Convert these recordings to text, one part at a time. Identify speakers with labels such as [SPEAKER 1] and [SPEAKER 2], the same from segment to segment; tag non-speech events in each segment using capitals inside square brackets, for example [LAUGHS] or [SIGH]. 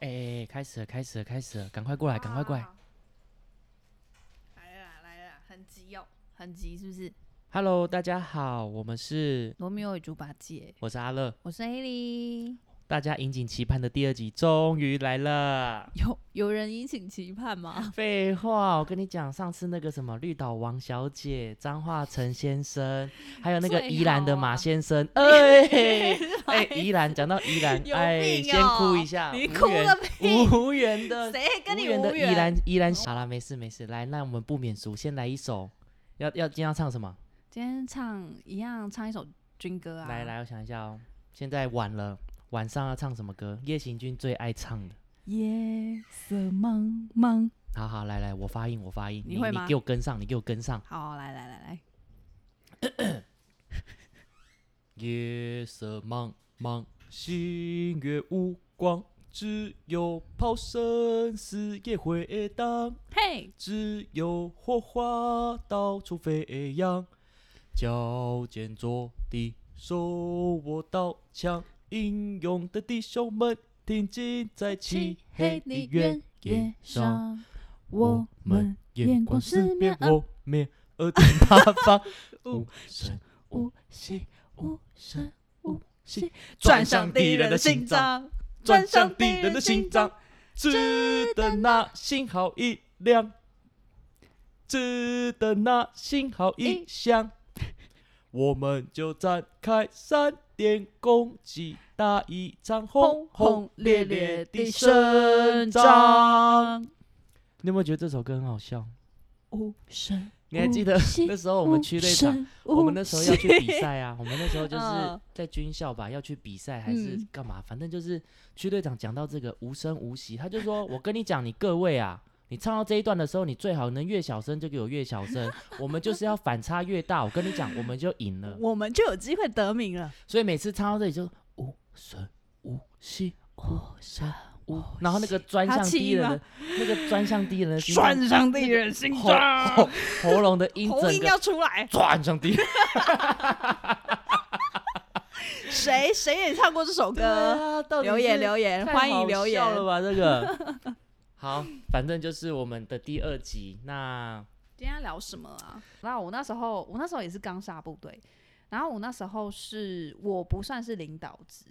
[SPEAKER 1] 哎、开始了，开始了，开始了，赶快过来，赶快过来。
[SPEAKER 2] 啊！来了啦来了啦，很急哦，很急是不是
[SPEAKER 1] ？Hello，大家好，我们是，
[SPEAKER 2] 罗密欧与猪八戒，
[SPEAKER 1] 我是阿乐，
[SPEAKER 2] 我是 A 莉。
[SPEAKER 1] 大家引颈期盼的第二集终于来了。
[SPEAKER 2] 有有人引颈期盼吗？[LAUGHS]
[SPEAKER 1] 废话，我跟你讲，上次那个什么绿岛王小姐、张化成先生，还有那个
[SPEAKER 2] 最
[SPEAKER 1] 宜兰的马先生，[LAUGHS] 哎哎，宜兰讲到宜兰，
[SPEAKER 2] 有
[SPEAKER 1] 哎，先哭
[SPEAKER 2] 哦
[SPEAKER 1] 一下，
[SPEAKER 2] 你哭
[SPEAKER 1] 无缘
[SPEAKER 2] 个屁！
[SPEAKER 1] 无缘的
[SPEAKER 2] 谁跟你
[SPEAKER 1] 无缘的宜
[SPEAKER 2] 无缘？
[SPEAKER 1] 兰宜兰，好了，没事没事，来，那我们不免俗，先来一首，要要今天要唱什么？
[SPEAKER 2] 今天唱一样唱一首军歌啊！
[SPEAKER 1] 来来，我想一下哦，现在晚了，晚上要唱什么歌？夜行军最爱唱的。
[SPEAKER 2] 夜色茫茫。
[SPEAKER 1] 好好，来来，我发音，我发音，你
[SPEAKER 2] 你会吗
[SPEAKER 1] 给我跟上，你给我跟上。
[SPEAKER 2] 好，来来来来，[COUGHS]
[SPEAKER 1] 夜色茫茫，星月无光，只有炮声嘶也回荡，
[SPEAKER 2] 嘿，
[SPEAKER 1] 只有火花到处飞扬，脚尖着地，手握刀枪，英勇的弟兄们挺进在漆黑的原野上，我们眼光四面，我面耳听八方，无声无息，无声无息，转向敌人的心脏，，转向敌人的心脏，只等那信号一亮，只等那信号一响，我们就展开闪电攻击，打一场轰轰烈烈的胜仗。你有没有觉得这首歌很好笑？
[SPEAKER 2] 无声。
[SPEAKER 1] 你还记得那时候我们区队
[SPEAKER 2] 长，
[SPEAKER 1] 我们那时候要去比赛啊，我们那时候就是
[SPEAKER 2] 嗯
[SPEAKER 1] 在军校吧，要去比赛还是
[SPEAKER 2] 嗯
[SPEAKER 1] 干嘛？反正就是区队长讲到这个无声无息，他就说：“我跟你讲，你各位啊，你唱到这一段的时候，你最好能越小声就给我越小声，我们就是要反差越大。我跟你讲，我们就赢了。
[SPEAKER 2] 我们就有机会得名了。
[SPEAKER 1] 所以每次唱到这里就无声无息，无声无，然后那个专
[SPEAKER 2] 他
[SPEAKER 1] 项低人的那个专项低人
[SPEAKER 2] 转向低人心
[SPEAKER 1] 喉
[SPEAKER 2] 脏，
[SPEAKER 1] 喉喉咙的音
[SPEAKER 2] 喉音
[SPEAKER 1] 整个
[SPEAKER 2] 要出来。
[SPEAKER 1] 转向低人。[LAUGHS] ”
[SPEAKER 2] 谁谁也唱过这首歌？
[SPEAKER 1] 啊，
[SPEAKER 2] 留言留言，
[SPEAKER 1] 太
[SPEAKER 2] 欢迎留言
[SPEAKER 1] 笑。了吧？这个好，反正就是我们的第二集。那
[SPEAKER 2] 今天要聊什么啊？那我那时候，我那时候也是刚下部队，然后我那时候是我不算是领导职，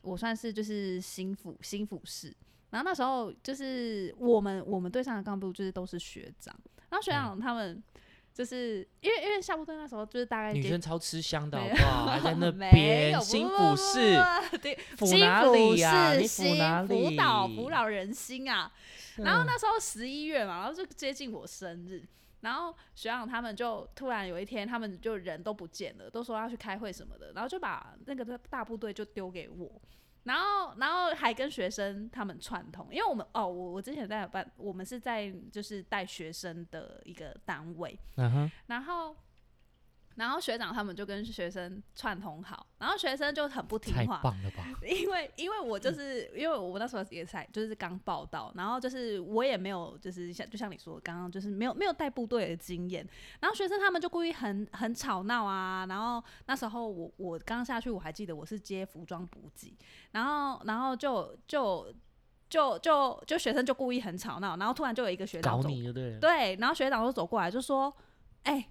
[SPEAKER 2] 我算是就是心腹心腹室。然后那时候就是我们我们队上的干部就是都是学长，然后学长他们就是因为因为下部队那时候就是大概接
[SPEAKER 1] 女生超吃香的好
[SPEAKER 2] 没
[SPEAKER 1] 不好？还在那 [LAUGHS]
[SPEAKER 2] 没
[SPEAKER 1] 边
[SPEAKER 2] 有
[SPEAKER 1] 新
[SPEAKER 2] 不不
[SPEAKER 1] 府市，
[SPEAKER 2] 不不对，[LAUGHS] 心
[SPEAKER 1] 府哪
[SPEAKER 2] 腹
[SPEAKER 1] 里呀？
[SPEAKER 2] 是
[SPEAKER 1] 你府哪
[SPEAKER 2] 心
[SPEAKER 1] 里？
[SPEAKER 2] 辅导辅导人心啊。然后
[SPEAKER 1] 嗯
[SPEAKER 2] 那时候十一月嘛，然后就接近我生日，然后学长他们就突然有一天，他们就人都不见了，都说要去开会什么的，然后就把那个大部队就丢给我。然后，然后还跟学生他们串通，因为我们哦，我我之前在办，我们是在就是带学生的一个单位，然后，然后学长他们就跟学生串通好，然后学生就很不听
[SPEAKER 1] 太
[SPEAKER 2] 话，
[SPEAKER 1] 棒了吧！
[SPEAKER 2] 因为因为我就是因为我那时候也才就是刚报道，然后就是我也没有就是像就像你说的刚刚就是没有没有带部队的经验，然后学生他们就故意很很吵闹啊，然后那时候我我刚下去我还记得我是接服装补给，然后然后就就就就就学生就故意很吵闹，然后突然就有一个学长走
[SPEAKER 1] 对。
[SPEAKER 2] 对，然后学长就走过来就说：“哎、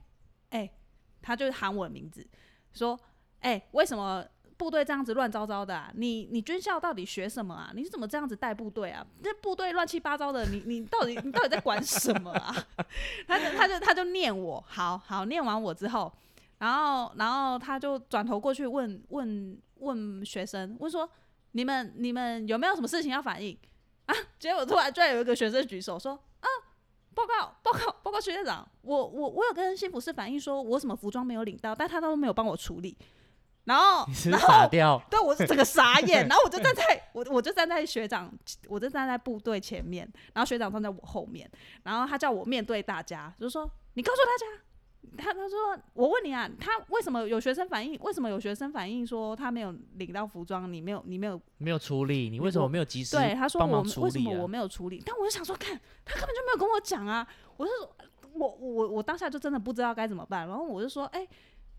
[SPEAKER 2] 哎、他就喊我的名字，说：‘哎、为什么部队这样子乱糟糟的啊？你你军校到底学什么啊？你怎么这样子带部队啊？这部队乱七八糟的，你你到底你到底在管什么啊？’ [LAUGHS] 他就他就他就念我，好好念完我之后，然后然后他就转头过去问问问学生，问说：‘你们你们有没有什么事情要反映？’啊，结果突然居然有一个学生举手说：‘。’，报告，学院长，我我我有跟新辅室反映说，我什么服装没有领到，但他都没有帮我处理。然后
[SPEAKER 1] 你，是
[SPEAKER 2] 然后，
[SPEAKER 1] 傻掉，[LAUGHS]
[SPEAKER 2] 对我是整个傻眼，[LAUGHS] 然后我就站在我我就站在学长，我就站在部队前面，然后学长站在我后面，然后他叫我面对大家，就说你告诉大家。他他说我问你啊，他为什么有学生反映？为什么有学生反映说他没有领到服装？你没有你没有
[SPEAKER 1] 没有处理，你为什么没有及时
[SPEAKER 2] 对，他说我为什么我
[SPEAKER 1] 啊？
[SPEAKER 2] 没有处理？但我就想说，看他根本就没有跟我讲啊！我是说，我我我当下就真的不知道该怎么办，然后我就说，哎、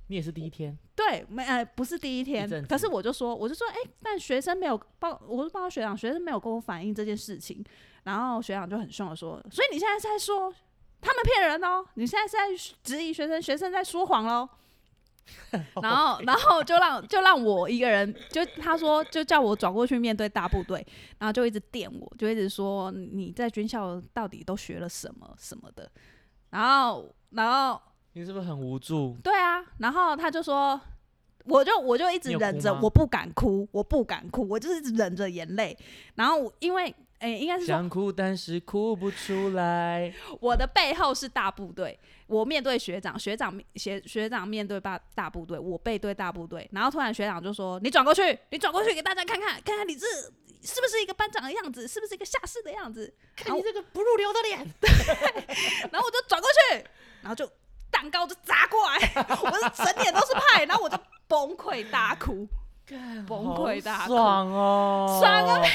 [SPEAKER 1] 你也是第一天，
[SPEAKER 2] 对，没呃不是第一天
[SPEAKER 1] 阵，
[SPEAKER 2] 可是我就说，我就说，哎、但学生没有报，我就报告学长，学生没有跟我反映这件事情，然后学长就很凶的说，所以你现在在说他们骗人哦，你现在是在质疑学生，学生在说谎喽。[LAUGHS] 然后，然后就让就让我一个人，就他说就叫我转过去面对大部队，然后就一直电我，就一直说你在军校到底都学了什么什么的，然后然后
[SPEAKER 1] 你是不是很无助？
[SPEAKER 2] 对啊，然后他就说，我就我就一直忍着，我不敢哭，我不敢哭，我就是一直忍着眼泪。然后因为诶、应该是说
[SPEAKER 1] 想哭但是哭不出来。[LAUGHS]
[SPEAKER 2] 我的背后是大部队，我面对学长，学长学学长面对大大部队，我背对大部队。然后突然学长就说：“你转过去，你转过去给大家看看，看看你这是不是一个班长的样子，是不是一个下士的样子。”
[SPEAKER 1] 看你这个不入流的脸，[LAUGHS]
[SPEAKER 2] 然后我就转过去，然后就蛋糕就砸过来，[LAUGHS] 我是整脸都是派，然后我就崩溃大哭。崩溃大哭
[SPEAKER 1] 爽哦！
[SPEAKER 2] 爽个
[SPEAKER 1] 屁！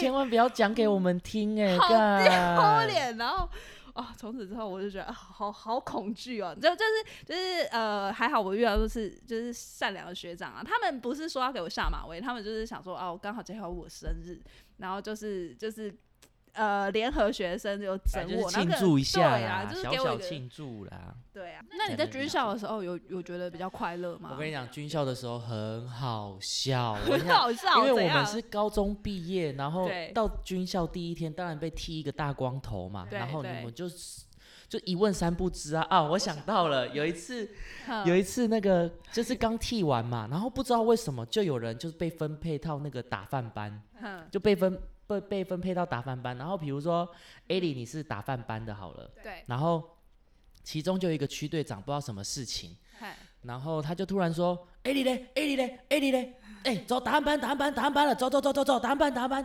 [SPEAKER 1] 千万不要讲给我们听哎，
[SPEAKER 2] 好
[SPEAKER 1] 干
[SPEAKER 2] 丢脸。然后啊，从此之后我就觉得啊好好恐惧哦，就就是就是呃，还好我遇到都是就是善良的学长啊，他们不是说要给我下马威，他们就是想说哦，刚好今天我生日，然后就是就是呃，联合学生就
[SPEAKER 1] 庆祝一下
[SPEAKER 2] 对啊，
[SPEAKER 1] 啦，
[SPEAKER 2] 就是
[SPEAKER 1] 小小庆祝啦。
[SPEAKER 2] 对啊。那你在军校的时候有有觉得比较快乐吗？
[SPEAKER 1] 我跟你讲，军校的时候很好笑，[LAUGHS]
[SPEAKER 2] 很好笑，
[SPEAKER 1] 因为我们是高中毕业，然后到军校第一天，当然被剃一个大光头嘛，然后你们就是就一问三不知啊啊！我想到了，有一次有一次那个就是刚剃完嘛，然后不知道为什么就有人就是被分配到那个打饭班，就被分被被分配到打饭班，然后比如说 A 里你是打饭班的好了，
[SPEAKER 2] 对，
[SPEAKER 1] 然后其中就有一个区队长不知道什么事情。然后他就突然说：“哎你嘞，哎你嘞，哎你嘞，哎走答案班，答案班，答案班了，走走走走走，答案班，答案班。”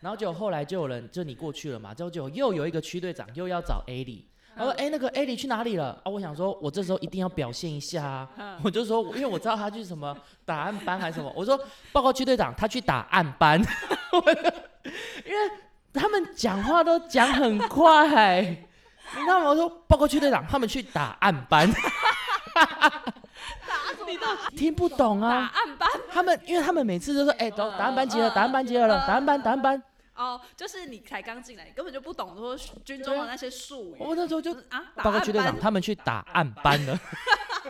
[SPEAKER 1] 然后就后来就有人就你过去了嘛，之后就又有一个区队长又要找 A 里，他说：“哎那个 A 里去哪里了？”啊，我想说我这时候一定要表现一下啊，我就说因为我知道他去什么答案班还是什么，我说报告区队长他去打案班，[LAUGHS] 因为他们讲话都讲很快，你知道吗？我说报告区队长他们去打案班。听不懂
[SPEAKER 2] 打
[SPEAKER 1] 啊！
[SPEAKER 2] 案班
[SPEAKER 1] 他们因为他们每次都说，哎、答答案班集合，答案班集合了，打案班，打案班。
[SPEAKER 2] 哦，就是你才刚进来，你根本就不懂说军中的那些术语。
[SPEAKER 1] 我那时候就
[SPEAKER 2] 就是啊，打
[SPEAKER 1] 报告区队长，他们去打案班了。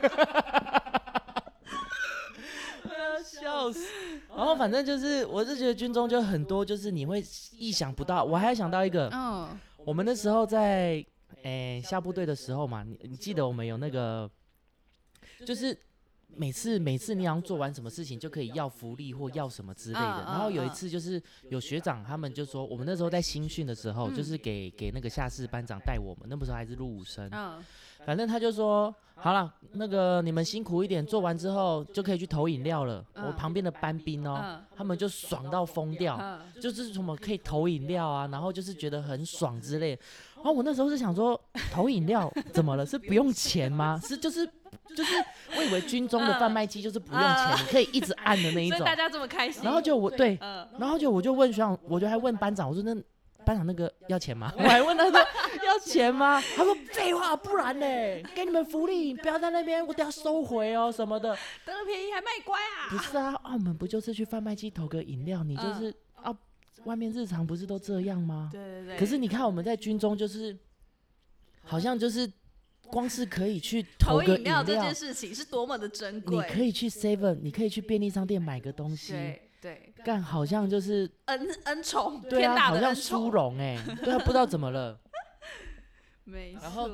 [SPEAKER 1] [LAUGHS] 笑死！[LAUGHS] 然后反正就是，我是觉得军中就很多，就是你会意想不到。我还想到一个，
[SPEAKER 2] 嗯，
[SPEAKER 1] 我们那时候在诶、下部队的时候嘛，你你记得我们有那个，就是每次每次你好像做完什么事情就可以要福利或要什么之类的。然后有一
[SPEAKER 2] 嗯
[SPEAKER 1] 次就是有学长他们就说，我们那时候在新训的时候，就是
[SPEAKER 2] 嗯
[SPEAKER 1] 给给那个下士班长带我们，那时候还是入伍生，
[SPEAKER 2] 嗯，
[SPEAKER 1] 反正他就说。好了，那个你们辛苦一点，做完之后就可以去投饮料了。我
[SPEAKER 2] 嗯
[SPEAKER 1] 旁边的班兵哦，
[SPEAKER 2] 嗯
[SPEAKER 1] 他们就爽到疯掉。
[SPEAKER 2] 嗯，
[SPEAKER 1] 就是什么可以投饮料啊，然后就是觉得很爽之类的。然后我那时候是想说，投饮料怎么了？是不用钱吗？是就是就是，我以为军中的贩卖机就是不用钱，
[SPEAKER 2] 嗯
[SPEAKER 1] 你可以一直按的那一种
[SPEAKER 2] 大。家这么开心。
[SPEAKER 1] 然后就我对，
[SPEAKER 2] 嗯，
[SPEAKER 1] 然后就我就问学长，我就还问班长，我说那班长那个要钱吗？[LAUGHS] 我还问他说 [LAUGHS] 要钱吗？他说废话，不然呢？给你们福利，不要在那边我等下收回哦什么的。
[SPEAKER 2] 得了便宜还卖乖啊？
[SPEAKER 1] 不是啊，澳门不就是去贩卖机投个饮料？你就是、啊，外面日常不是都这样吗？
[SPEAKER 2] 对对对。
[SPEAKER 1] 可是你看我们在军中就是，好像就是光是可以去
[SPEAKER 2] 投
[SPEAKER 1] 个
[SPEAKER 2] 饮料这件事情是多么的珍贵你。
[SPEAKER 1] 可以去 Seven，你可以去便利商店买个东西，
[SPEAKER 2] 对对，
[SPEAKER 1] 干好像就是
[SPEAKER 2] 恩恩宠，
[SPEAKER 1] 对啊，好像。殊荣哎，对啊，不知道怎么了。[LAUGHS]
[SPEAKER 2] 没
[SPEAKER 1] 然后。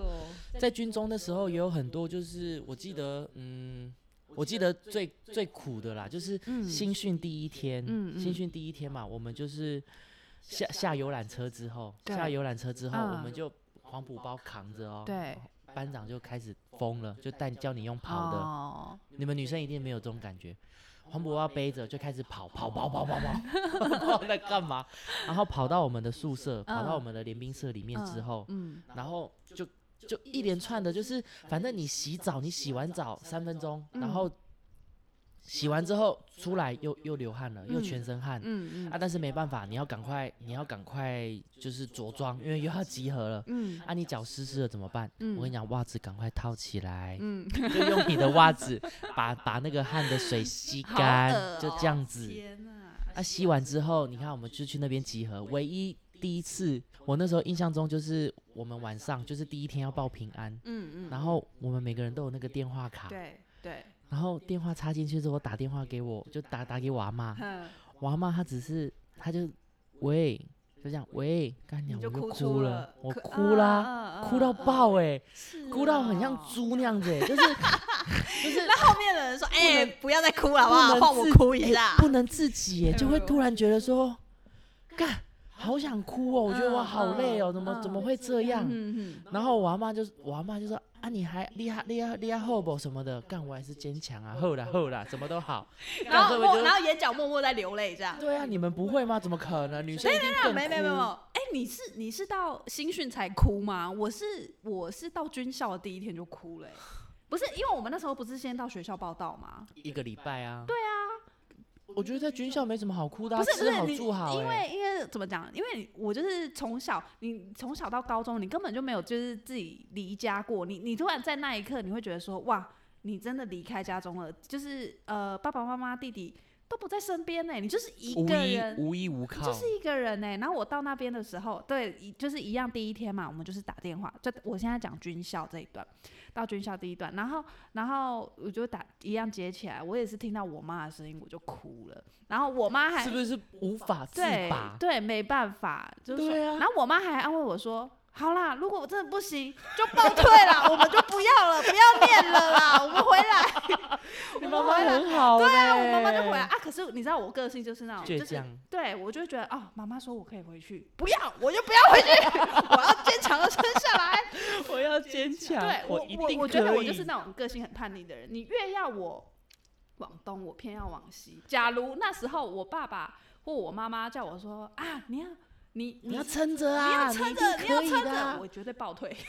[SPEAKER 1] 在军中的时候也有很多，就是我记得，嗯，我记得最最苦的啦，就是
[SPEAKER 2] 嗯
[SPEAKER 1] 新训第一天，新训第一天嘛，我们就是下下游览车之后，下游览车之后，
[SPEAKER 2] 嗯
[SPEAKER 1] 我们就黄埔包扛着哦，
[SPEAKER 2] 对，
[SPEAKER 1] 班长就开始疯了，就带教你用跑的，
[SPEAKER 2] 哦，
[SPEAKER 1] 你们女生一定没有这种感觉。黄渤要背着就开始跑跑跑跑跑跑，不知道在干嘛。然 [LAUGHS] 后跑到我们的宿舍，跑到我们的联兵社里面之后，
[SPEAKER 2] 嗯，
[SPEAKER 1] 然后就就一连串的，就是反正你洗澡，你洗完澡三分钟，然后洗完之后出来又又流汗了，又
[SPEAKER 2] 嗯
[SPEAKER 1] 全身汗。
[SPEAKER 2] 嗯嗯。
[SPEAKER 1] 啊，但是没办法，你要赶快，你要赶快就是着装，因为又要集合了。
[SPEAKER 2] 嗯。
[SPEAKER 1] 啊，你脚湿湿了怎么办？
[SPEAKER 2] 嗯。
[SPEAKER 1] 我跟你讲，袜子赶快套起来，
[SPEAKER 2] 嗯，
[SPEAKER 1] 就用你的袜子把 [LAUGHS] 把那个汗的水吸干，就这样子。啊，吸完之后，你看我们就去那边集合。唯一第一次，我那时候印象中就是我们晚上就是第一天要报平安，
[SPEAKER 2] 嗯嗯，
[SPEAKER 1] 然后我们每个人都有那个电话卡，
[SPEAKER 2] 对对，
[SPEAKER 1] 然后电话插进去之后打电话给我，就打打给我阿妈，
[SPEAKER 2] 哼，
[SPEAKER 1] 我阿妈她只是她就喂，就这样喂，干娘我就
[SPEAKER 2] 哭
[SPEAKER 1] 了
[SPEAKER 2] 了，
[SPEAKER 1] 我哭啦，
[SPEAKER 2] 啊
[SPEAKER 1] 哭到爆哎、
[SPEAKER 2] 是
[SPEAKER 1] 哭到很像
[SPEAKER 2] 哦
[SPEAKER 1] 猪那样子、欸，就是 [LAUGHS] 就是
[SPEAKER 2] 那后面的人说：“哎、不要再哭了，好不好？我哭一下。
[SPEAKER 1] 不能自己耶、[LAUGHS] 就会突然觉得说，干，好想哭哦，我觉得我
[SPEAKER 2] 嗯
[SPEAKER 1] 好累哦，
[SPEAKER 2] 嗯
[SPEAKER 1] 怎么怎
[SPEAKER 2] 嗯
[SPEAKER 1] 么会这样？
[SPEAKER 2] 嗯嗯
[SPEAKER 1] 然后我阿妈就我阿妈就说啊，你还厉害厉害厉害后不什么的，干我还是坚强啊，后啦后啦，什么都好。[LAUGHS]
[SPEAKER 2] 嗯，然后然后眼角默默在流泪，这样。
[SPEAKER 1] 对啊，你们不会吗？怎么可能？女生一定更
[SPEAKER 2] 没没没没
[SPEAKER 1] 哭
[SPEAKER 2] 有，哎、你是你是到新训才哭吗？我是我是到军校的第一天就哭了、欸不是因为我们那时候不是先到学校报道吗？
[SPEAKER 1] 一个礼拜啊。对啊，我觉得在军校没什么好哭的啊、
[SPEAKER 2] 不是不是你，
[SPEAKER 1] 住好、
[SPEAKER 2] 因
[SPEAKER 1] 欸。
[SPEAKER 2] 为因为怎么讲？因为我就是从小，你从小到高中，你根本就没有就是自己离家过。你你突然在那一刻，你会觉得说，哇，你真的离开家中了，就是呃，爸爸妈妈、弟弟都不在身边呢，你就是一个人。
[SPEAKER 1] 无依无靠，
[SPEAKER 2] 就是一个人呢、然后我到那边的时候，对，一就是一样，第一天嘛，我们就是打电话，就我现在讲军校这一段，到军校第一段，然后然后我就打一样接起来，我也是听到我妈的声音，我就哭了，然后我妈还
[SPEAKER 1] 是不是无法自
[SPEAKER 2] 对
[SPEAKER 1] 拔？
[SPEAKER 2] 对，没办法，就是然后我妈还安慰我说。好啦，如果我真的不行，就报退啦，[LAUGHS] 我们就不要了，不要念了啦，[LAUGHS] 我们回来。[LAUGHS]
[SPEAKER 1] 你妈妈
[SPEAKER 2] 我们回来
[SPEAKER 1] 很好、欸，
[SPEAKER 2] 对啊，我妈妈就回来啊。可是你知道我个性就是那种，就是。对我就会觉得哦，妈妈说我可以回去，不要，我就不要回去，我要坚强的撑下来。
[SPEAKER 1] 我要坚强
[SPEAKER 2] 对我我我觉得我就是那种个性很叛逆的人，你越要我往东，我偏要往西。假如那时候我爸爸或我妈妈叫我说啊，你要你
[SPEAKER 1] 你要撑着啊，
[SPEAKER 2] 你要撑着，你要撑着。我绝对爆退。[LAUGHS]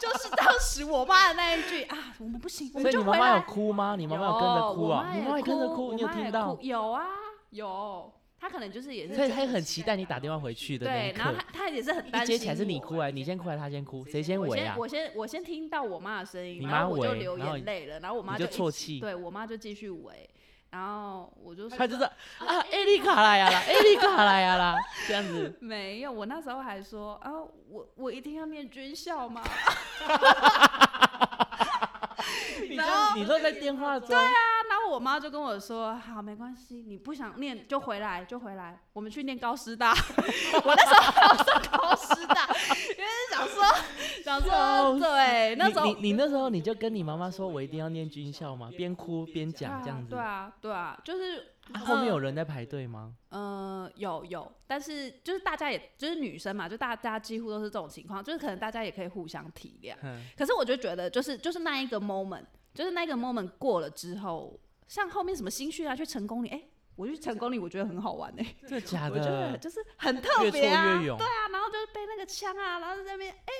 [SPEAKER 2] 就是当时我妈的那一句啊，我们不行，我
[SPEAKER 1] 所
[SPEAKER 2] 们就回来
[SPEAKER 1] 以你妈妈有。哭吗？你妈妈有跟着哭啊？
[SPEAKER 2] 我妈也
[SPEAKER 1] 你妈妈也跟着
[SPEAKER 2] 哭，
[SPEAKER 1] 你有
[SPEAKER 2] 我妈也
[SPEAKER 1] 听到
[SPEAKER 2] 哭？有啊，有。她可能就是也是
[SPEAKER 1] 所以
[SPEAKER 2] 觉得
[SPEAKER 1] 她很期待你打电话回去的那
[SPEAKER 2] 对，然后她。她也是很
[SPEAKER 1] 一
[SPEAKER 2] 担心。
[SPEAKER 1] 接起来是你哭哎，你先哭还是他先哭？谁先
[SPEAKER 2] 我
[SPEAKER 1] 围啊？
[SPEAKER 2] 先我先我先听到我妈的声音，
[SPEAKER 1] 你
[SPEAKER 2] 然后我就流眼泪了，然后我妈
[SPEAKER 1] 就
[SPEAKER 2] 一
[SPEAKER 1] 啜泣
[SPEAKER 2] 对我妈就继续围，然后我就说
[SPEAKER 1] 他就是啊，艾丽卡来呀啦，[LAUGHS] 艾丽卡来呀啦，这样子。
[SPEAKER 2] 没有，我那时候还说啊，我我一定要念军校吗？[LAUGHS]
[SPEAKER 1] 你
[SPEAKER 2] 然后
[SPEAKER 1] 你都在电话中，对
[SPEAKER 2] 啊，然后我妈就跟我说，好，没关系，你不想念就回来，就回来，我们去念高师大。[LAUGHS] 我那时候还要上高师大，因为想说对，那时候
[SPEAKER 1] 你你你那时候你就跟你妈妈说，我一定要念军校吗？边哭边讲这样子。
[SPEAKER 2] 对啊，对啊，就是
[SPEAKER 1] 啊后面有
[SPEAKER 2] 嗯
[SPEAKER 1] 人在排队吗？
[SPEAKER 2] 呃，有有，但是就是大家也就是女生嘛，就大家几乎都是这种情况，就是可能大家也可以互相体谅。
[SPEAKER 1] 嗯，
[SPEAKER 2] 可是我就觉得，就是就是那一个 moment，就是那个 moment 过了之后，像后面什么新训啊，去成功里，哎、我去成功里，我觉得很好玩哎、
[SPEAKER 1] 真的假 [LAUGHS]
[SPEAKER 2] 我觉得
[SPEAKER 1] 的？
[SPEAKER 2] 就是很特别啊，对。啊，然后就是背那个枪啊，然后在那边哎、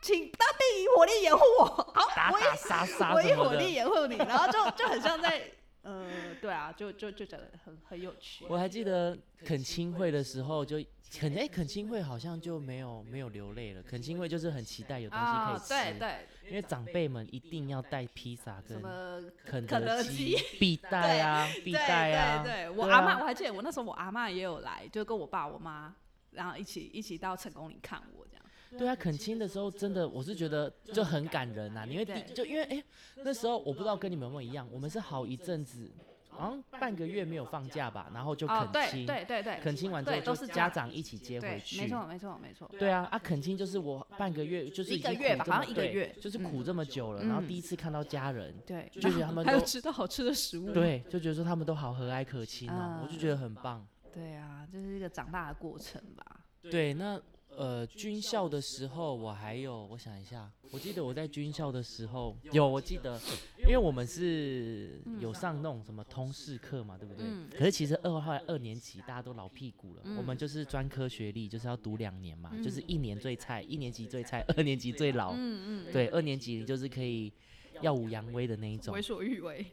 [SPEAKER 2] 请大地以火力掩护我，好，我以
[SPEAKER 1] 打打杀杀
[SPEAKER 2] 我以火力。掩护你，然后就 [LAUGHS] 就很像在呃，对啊，就就就觉得很很有趣。
[SPEAKER 1] 我还记得恳亲会的时候就，恳哎恳亲会好像就没有没有流泪了。恳亲会就是很期待有东西可以
[SPEAKER 2] 啊，
[SPEAKER 1] 吃，
[SPEAKER 2] 对对，
[SPEAKER 1] 因为长辈们一定要带披萨
[SPEAKER 2] 什
[SPEAKER 1] 跟
[SPEAKER 2] 么
[SPEAKER 1] 肯
[SPEAKER 2] 肯德
[SPEAKER 1] 基
[SPEAKER 2] 基 [LAUGHS]
[SPEAKER 1] 必带啊，必带啊。
[SPEAKER 2] 对对，我阿妈、
[SPEAKER 1] 啊
[SPEAKER 2] 我还记得我那时候我阿妈也有来，就跟我爸我妈，然后一起一起到成功岭看我这样。
[SPEAKER 1] 对啊，恳亲的时候真的，我是觉得就很感人呐、啊。因为第就因为哎、那时候我不知道跟你们有没有一样，我们是好一阵子，好像半个月没有放假吧，然后就恳亲，
[SPEAKER 2] 对对对，
[SPEAKER 1] 恳亲完之后
[SPEAKER 2] 都
[SPEAKER 1] 就是家长一起接回，去。
[SPEAKER 2] 没错没错没错。
[SPEAKER 1] 对啊，啊，恳亲就是我半个月，就是
[SPEAKER 2] 一个月吧好像一个月嗯
[SPEAKER 1] 就是苦这么久了，然后
[SPEAKER 2] 嗯
[SPEAKER 1] 第一次看到家人，
[SPEAKER 2] 对，
[SPEAKER 1] 就觉得他们 [LAUGHS]
[SPEAKER 2] 还有
[SPEAKER 1] 都
[SPEAKER 2] 吃到好吃的食物。
[SPEAKER 1] 对，就觉得说他们都好和蔼可亲哦，我就
[SPEAKER 2] 嗯
[SPEAKER 1] 觉得很棒。
[SPEAKER 2] 对啊，就是一个长大的过程吧。
[SPEAKER 1] 对，那呃，军校的时候，我还有，我想一下，我记得我在军校的时候，有我记得，因为我们是有上那种什么通识课嘛，对不对？
[SPEAKER 2] 嗯
[SPEAKER 1] 可是其实二后来二年级大家都老屁股了，我们
[SPEAKER 2] 嗯
[SPEAKER 1] 就是专科学历，就是要读两年嘛，就是
[SPEAKER 2] 嗯
[SPEAKER 1] 一年最菜，一年级最菜，二年级最老。
[SPEAKER 2] 嗯嗯，
[SPEAKER 1] 对，二年级你就是可以耀武扬威的那一种
[SPEAKER 2] 为。所欲为。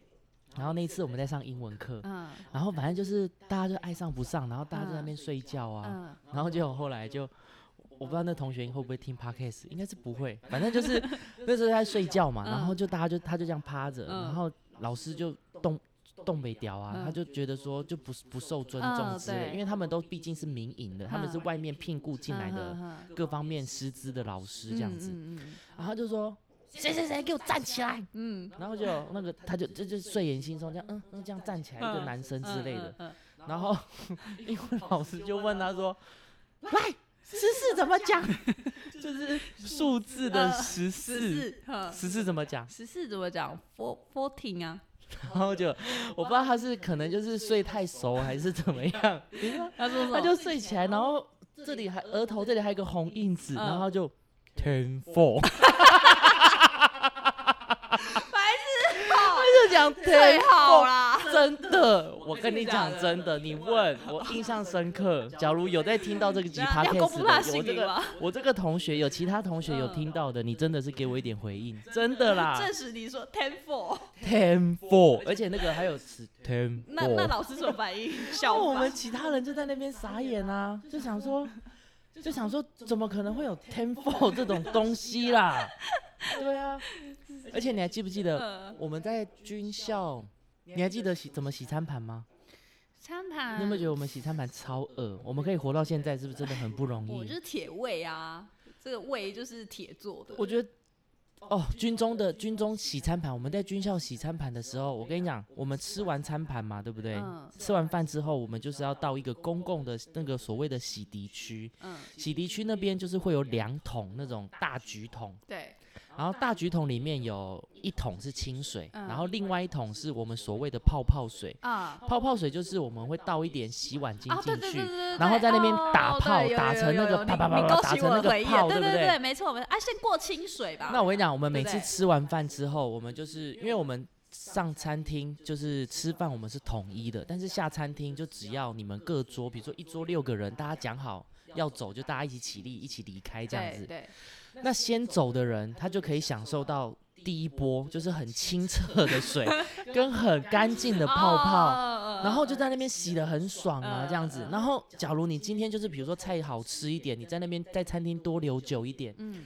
[SPEAKER 1] 然后那一次我们在上英文课，
[SPEAKER 2] 嗯
[SPEAKER 1] 然后反正就是大家就爱上不上，然后大家就在那边睡觉啊，
[SPEAKER 2] 嗯
[SPEAKER 1] 然后结果后来就。我不知道那同学会不会听 podcast，应该是不会。反正就是那时候在睡觉嘛，然后就大家就他就这样趴着，
[SPEAKER 2] 嗯
[SPEAKER 1] 然后老师就动动北屌啊，
[SPEAKER 2] 嗯
[SPEAKER 1] 他就觉得说就不不受尊
[SPEAKER 2] 嗯
[SPEAKER 1] 重之类，因为他们都毕竟是民营的，他们是
[SPEAKER 2] 嗯
[SPEAKER 1] 外面聘雇进来的
[SPEAKER 2] 嗯
[SPEAKER 1] 各方面师资的老师这样子，然后就说谁谁谁给我站起来，
[SPEAKER 2] 嗯
[SPEAKER 1] 然后就那个他就这就睡眼惺忪这样嗯嗯这样站起来一个
[SPEAKER 2] 嗯
[SPEAKER 1] 男生之类的，
[SPEAKER 2] 嗯，
[SPEAKER 1] 然后 [LAUGHS] 英文老师就问他说：“来，十四怎么讲？就是数字的
[SPEAKER 2] 呃十
[SPEAKER 1] 十四，十四怎么讲
[SPEAKER 2] 十四怎么讲？four fourteen 啊，？”
[SPEAKER 1] 然后就我不知道他是可能就是睡太熟还是怎么样，[LAUGHS]
[SPEAKER 2] 他说
[SPEAKER 1] 他就睡起来，然后这里还额头这里还有个红印子，
[SPEAKER 2] 嗯
[SPEAKER 1] 然后就 ten four，白痴他就讲 ten
[SPEAKER 2] 最好
[SPEAKER 1] four。
[SPEAKER 2] 啦。
[SPEAKER 1] 真的，我跟你讲，
[SPEAKER 2] 真的
[SPEAKER 1] 你问我印象深刻。[LAUGHS] 假如有在听到这个集 [LAUGHS]
[SPEAKER 2] 要要公布他
[SPEAKER 1] 的，有这个
[SPEAKER 2] 姓名吗？
[SPEAKER 1] 我这个同学有其他同学有
[SPEAKER 2] 嗯
[SPEAKER 1] 听到的，你真的是给我一点回应，[LAUGHS] 真的啦
[SPEAKER 2] 证实你说 ten
[SPEAKER 1] four，，ten four，而且那个还有词 ten
[SPEAKER 2] 那那老师什么反应？
[SPEAKER 1] 然
[SPEAKER 2] 笑
[SPEAKER 1] 我们其他人就在那边傻眼啊，就想说，就想说，怎么可能会有 ten four 这种东西啦？对啊，而且你还记不记得
[SPEAKER 2] 呃
[SPEAKER 1] 我们在军校？你还记得洗怎么洗餐盘吗？
[SPEAKER 2] 餐盘，
[SPEAKER 1] 你有没有觉得我们洗餐盘超饿？我们可以活到现在，是不是真的很不容易
[SPEAKER 2] 我就是？铁胃啊，这个胃就是铁做的。
[SPEAKER 1] 我觉得，哦，军中的军中洗餐盘，我们在军校洗餐盘的时候，我跟你讲，我们吃完餐盘嘛，对不对？
[SPEAKER 2] 嗯
[SPEAKER 1] 吃完饭之后，我们就是要到一个公共的那个所谓的洗涤区，
[SPEAKER 2] 嗯，
[SPEAKER 1] 洗涤区那边就是会有两桶那种大橘桶，
[SPEAKER 2] 对，
[SPEAKER 1] 然后大橘桶里面有一桶是清水，
[SPEAKER 2] 嗯
[SPEAKER 1] 然后另外一桶是我们所谓的泡泡水。
[SPEAKER 2] 啊
[SPEAKER 1] 泡泡水就是我们会倒一点洗碗精
[SPEAKER 2] 啊，对
[SPEAKER 1] 进去，
[SPEAKER 2] 对对对对，
[SPEAKER 1] 然后在那边
[SPEAKER 2] 哦
[SPEAKER 1] 打泡
[SPEAKER 2] 对有
[SPEAKER 1] 打成那个啪啪啪
[SPEAKER 2] 你你勾
[SPEAKER 1] 啪打成
[SPEAKER 2] 起我的回忆
[SPEAKER 1] 那个泡
[SPEAKER 2] 对对
[SPEAKER 1] 对不对
[SPEAKER 2] 没错，我们啊先过清水吧。
[SPEAKER 1] 那我跟你讲，我们
[SPEAKER 2] 对不对
[SPEAKER 1] 每次吃完饭之后，我们就是因为我们上餐厅就是吃饭，我们是统一的，但是下餐厅就只要你们各桌，比如说一桌六个人，大家讲好要走，就大家一起起立，一起离开这样子。那先走的人，他就可以享受到第一波就是很清澈的水跟很干净的泡泡。
[SPEAKER 2] 哦
[SPEAKER 1] 然后就在那边洗的很爽啊，
[SPEAKER 2] 嗯
[SPEAKER 1] 这样子
[SPEAKER 2] 嗯。
[SPEAKER 1] 然后，假如你今天就是比如说菜好吃一点，你在那边在餐厅多留久一点，
[SPEAKER 2] 嗯，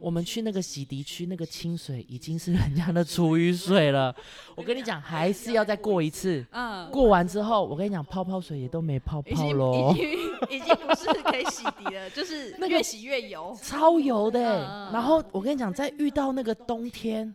[SPEAKER 1] 我们去那个洗涤区，那个清水已经是人家的厨余水了。[LAUGHS] 我跟你讲，还是要再过一次。
[SPEAKER 2] 嗯，
[SPEAKER 1] 过完之后，我跟你讲，泡泡水也都没泡泡喽
[SPEAKER 2] 已，经已经不是可以洗涤了，就是 [LAUGHS]
[SPEAKER 1] 那
[SPEAKER 2] 越洗越油。
[SPEAKER 1] 超油的欸、
[SPEAKER 2] 嗯嗯
[SPEAKER 1] 然后我跟你讲，在遇到那个冬天。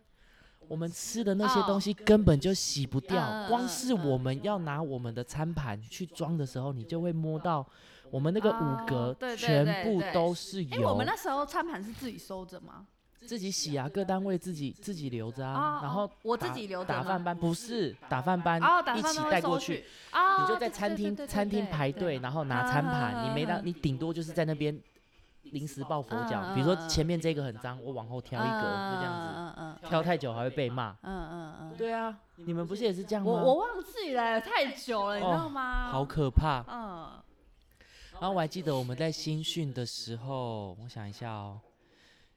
[SPEAKER 1] 我们吃的那些
[SPEAKER 2] 哦
[SPEAKER 1] 东西根本就洗不掉，光是
[SPEAKER 2] 嗯
[SPEAKER 1] 我们要拿我们的餐盘去装的时候，你就会摸到我们那个
[SPEAKER 2] 哦
[SPEAKER 1] 五格全部都是
[SPEAKER 2] 哎，
[SPEAKER 1] 油。
[SPEAKER 2] 我们那时候餐盘是自己收着吗？
[SPEAKER 1] 自己洗啊，各单位自己自己留着啊，
[SPEAKER 2] 哦
[SPEAKER 1] 然后
[SPEAKER 2] 哦我自
[SPEAKER 1] 打
[SPEAKER 2] 己留着
[SPEAKER 1] 打饭班不是打饭班，一起带过去，你就在餐厅餐厅排队，然后拿餐盘，你没当
[SPEAKER 2] 嗯
[SPEAKER 1] 你顶多就是在那边临时抱佛脚，
[SPEAKER 2] 嗯
[SPEAKER 1] 比如说前面这个很脏，我往后挑一格，就这样子，挑太久还会被骂。
[SPEAKER 2] 嗯嗯嗯。
[SPEAKER 1] 对啊，你们不是也是这样吗？
[SPEAKER 2] 我我忘记了，太久了，你知
[SPEAKER 1] 哦
[SPEAKER 2] 道吗？
[SPEAKER 1] 好可怕。
[SPEAKER 2] 嗯，
[SPEAKER 1] 然后我还记得我们在新训的时候，我想一下哦。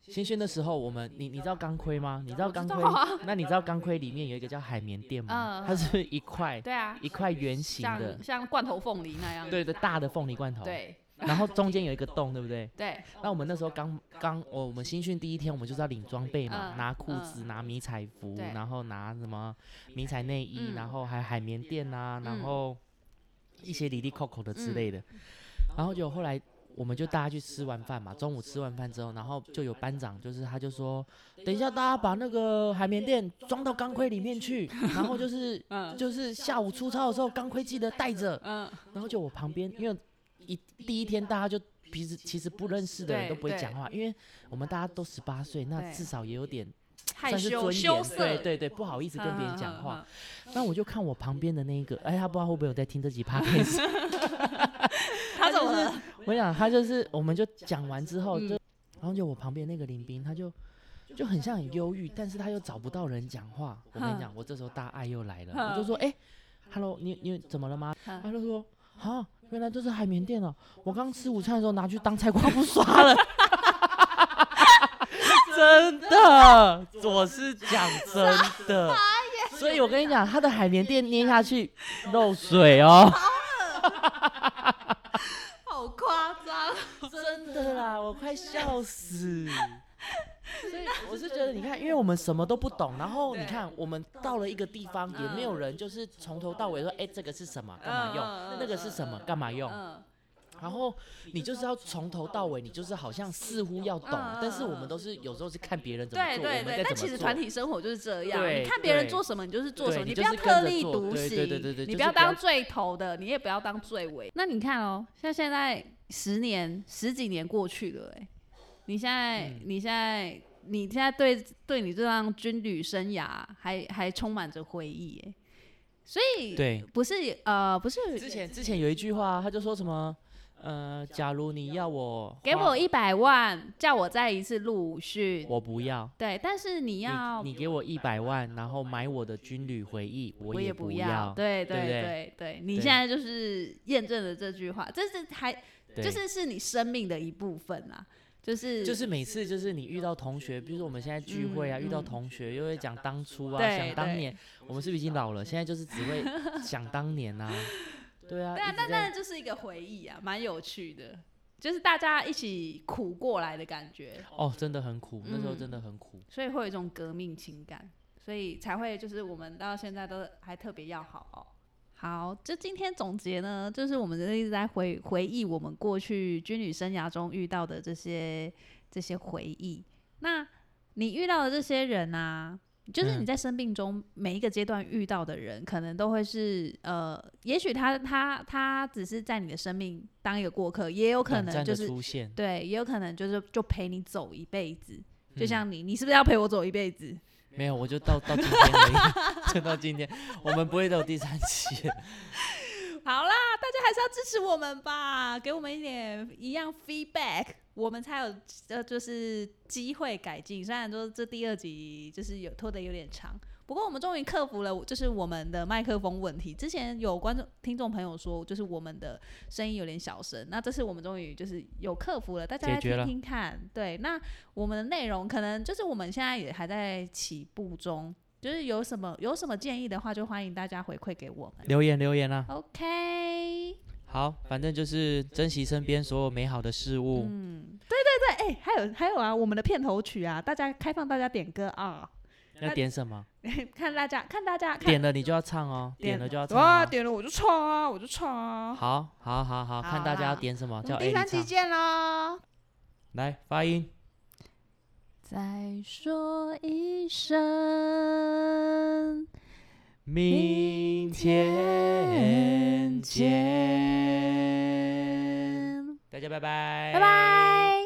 [SPEAKER 1] 新训的时候，我们你你知道钢盔吗？你知道钢盔？
[SPEAKER 2] 啊
[SPEAKER 1] 那你知道钢盔里面有一个叫海绵垫吗？
[SPEAKER 2] 嗯
[SPEAKER 1] 它是一块
[SPEAKER 2] 对啊，
[SPEAKER 1] 一块圆形的
[SPEAKER 2] 像，像罐头凤梨那样。
[SPEAKER 1] 对对，大的凤梨罐头。。
[SPEAKER 2] 对
[SPEAKER 1] 然后中间有一个洞，对不对？
[SPEAKER 2] 对，
[SPEAKER 1] 那我们那时候刚刚，我我们新训第一天，我们就是要领装备嘛，
[SPEAKER 2] 嗯
[SPEAKER 1] 拿裤子，拿迷彩服，然后拿什么迷彩内衣，
[SPEAKER 2] 嗯
[SPEAKER 1] 然后还有海绵垫啊，然
[SPEAKER 2] 嗯
[SPEAKER 1] 后一些里里扣扣的之类的。然后就后来我们就大家去吃完饭嘛，中午吃完饭之后，然后就有班长，就是他就说，等一下大家把那个海绵垫装到钢盔里面去，然后就是 [LAUGHS]
[SPEAKER 2] 嗯
[SPEAKER 1] 就是下午出操的时候，钢盔记得带着。
[SPEAKER 2] 嗯，
[SPEAKER 1] 然后就我旁边，因为一第一天大家就平时其实不认识的人都不会讲话，因为我们大家都十八岁，那至少也有点
[SPEAKER 2] 害
[SPEAKER 1] 算是
[SPEAKER 2] 羞
[SPEAKER 1] 尊严，
[SPEAKER 2] 羞涩，
[SPEAKER 1] 对对对，不好意思跟别人讲话。那我就看我旁边的那一个，哎，他不知道会不会有在听这集 podcast。[LAUGHS]
[SPEAKER 2] 他怎么了？
[SPEAKER 1] 我想他就是，我们就讲完之后，
[SPEAKER 2] 嗯
[SPEAKER 1] 就然后就我旁边那个林斌，他就就很像很忧郁，但是他又找不到人讲话。我跟你讲，我这时候大爱又来了，我就说，哎，hello，你你怎么了吗？他就说，啊，原来这是海绵垫哦，我刚吃午餐的时候拿去当菜瓜布刷了。真 [LAUGHS] 真的，我是讲真的。所以我跟你讲，他的海绵垫捏下去漏水哦，[LAUGHS] 的啦，[LAUGHS] 我快笑死。[LAUGHS] 所以我是觉得，你看，因为我们什么都不懂，然后你看，我们到了一个地方，也没有人就是从头到尾说，哎、这个是什么，干嘛用？那个是什么，干嘛用？
[SPEAKER 2] 嗯，
[SPEAKER 1] 然后你就是要从头到尾，你就是好像似乎要懂，但是我们都是有时候是看别人怎么做，
[SPEAKER 2] 对对对。但其实团体生活就是这样，
[SPEAKER 1] 对
[SPEAKER 2] 你看别人做什么，你就是做什么，
[SPEAKER 1] 你
[SPEAKER 2] 不要特立独行，
[SPEAKER 1] 对对对对
[SPEAKER 2] 你不
[SPEAKER 1] 要
[SPEAKER 2] 要当最头的，你也不要当最尾。那你看哦，像现在十年十几年过去了，哎，你现在、
[SPEAKER 1] 嗯
[SPEAKER 2] 你现在你现在对对你这段军旅生涯还还充满着回忆，哎，所以
[SPEAKER 1] 对，
[SPEAKER 2] 不是呃不是
[SPEAKER 1] 之前之前有一句话，他就说什么，呃，假如你要我
[SPEAKER 2] 给我一百万，叫我再一次入伍训，
[SPEAKER 1] 我不要，
[SPEAKER 2] 对，但是你要
[SPEAKER 1] 你你给我一百万，然后买我的军旅回忆，我
[SPEAKER 2] 也
[SPEAKER 1] 不
[SPEAKER 2] 要，对对
[SPEAKER 1] 对对
[SPEAKER 2] 你现在就是验证了这句话，这是还
[SPEAKER 1] 对
[SPEAKER 2] 就是是你生命的一部分啊，就是
[SPEAKER 1] 就是每次就是你遇到同学，比如说我们现在聚会啊，遇到同学又会讲当初啊，想当年，我们是不是已经老了？现在就是只会 [LAUGHS] 想当年啊，对啊，
[SPEAKER 2] 对啊，
[SPEAKER 1] 一直在
[SPEAKER 2] 但但就是一个回忆啊，蛮有趣的，就是大家一起苦过来的感觉，
[SPEAKER 1] 哦，真的很苦，那时候
[SPEAKER 2] 嗯
[SPEAKER 1] 真的很苦。
[SPEAKER 2] 所以会有一种革命情感，所以才会就是我们到现在都还特别要好哦。好，就今天总结呢，就是我们一直在回回忆我们过去军旅生涯中遇到的这些这些回忆。那你遇到的这些人啊，就是你
[SPEAKER 1] 嗯
[SPEAKER 2] 在生命中每一个阶段遇到的人，可能都会是呃，也许他他他只是在你的生命当一个过客，也有可能就是
[SPEAKER 1] 出现，
[SPEAKER 2] 对，也有可能就是就陪你走一辈子。就
[SPEAKER 1] 嗯
[SPEAKER 2] 像你，你是不是要陪我走一辈子？
[SPEAKER 1] 没有，我就到到今天而已，[LAUGHS] 就到今天，我们不会再有第三期。[LAUGHS]
[SPEAKER 2] 好啦，大家还是要支持我们吧，给我们一点一样 feedback，我们才有呃就是机会改进。虽然说这第二集就是有拖得有点长，不过我们终于克服了就是我们的麦克风问题。之前有观众听众朋友说，就是我们的声音有点小声，那这次我们终于就是有克服了，大家来听听看。对，那我们的内容可能就是我们现在也还在起步中。就是有什么有什么建议的话，就欢迎大家回馈给我们。
[SPEAKER 1] 留言留言啊
[SPEAKER 2] ，OK，
[SPEAKER 1] 好，反正就是珍惜身边所有美好的事物。
[SPEAKER 2] 嗯，对对对，哎、还有还有啊，我们的片头曲啊，大家开放大家点歌啊，
[SPEAKER 1] 要点什么？[LAUGHS]
[SPEAKER 2] 看大家看大家看
[SPEAKER 1] 点了你就要唱哦，点了就要唱
[SPEAKER 2] 哇，
[SPEAKER 1] 哦。
[SPEAKER 2] 点了我就唱啊，我就唱啊。
[SPEAKER 1] 好，好，好，好，看大家要点什么，叫
[SPEAKER 2] 我们
[SPEAKER 1] A
[SPEAKER 2] 第三期。见啦！
[SPEAKER 1] 来发音，
[SPEAKER 2] 再说一声，
[SPEAKER 1] 明天见。大家拜拜，
[SPEAKER 2] 拜拜。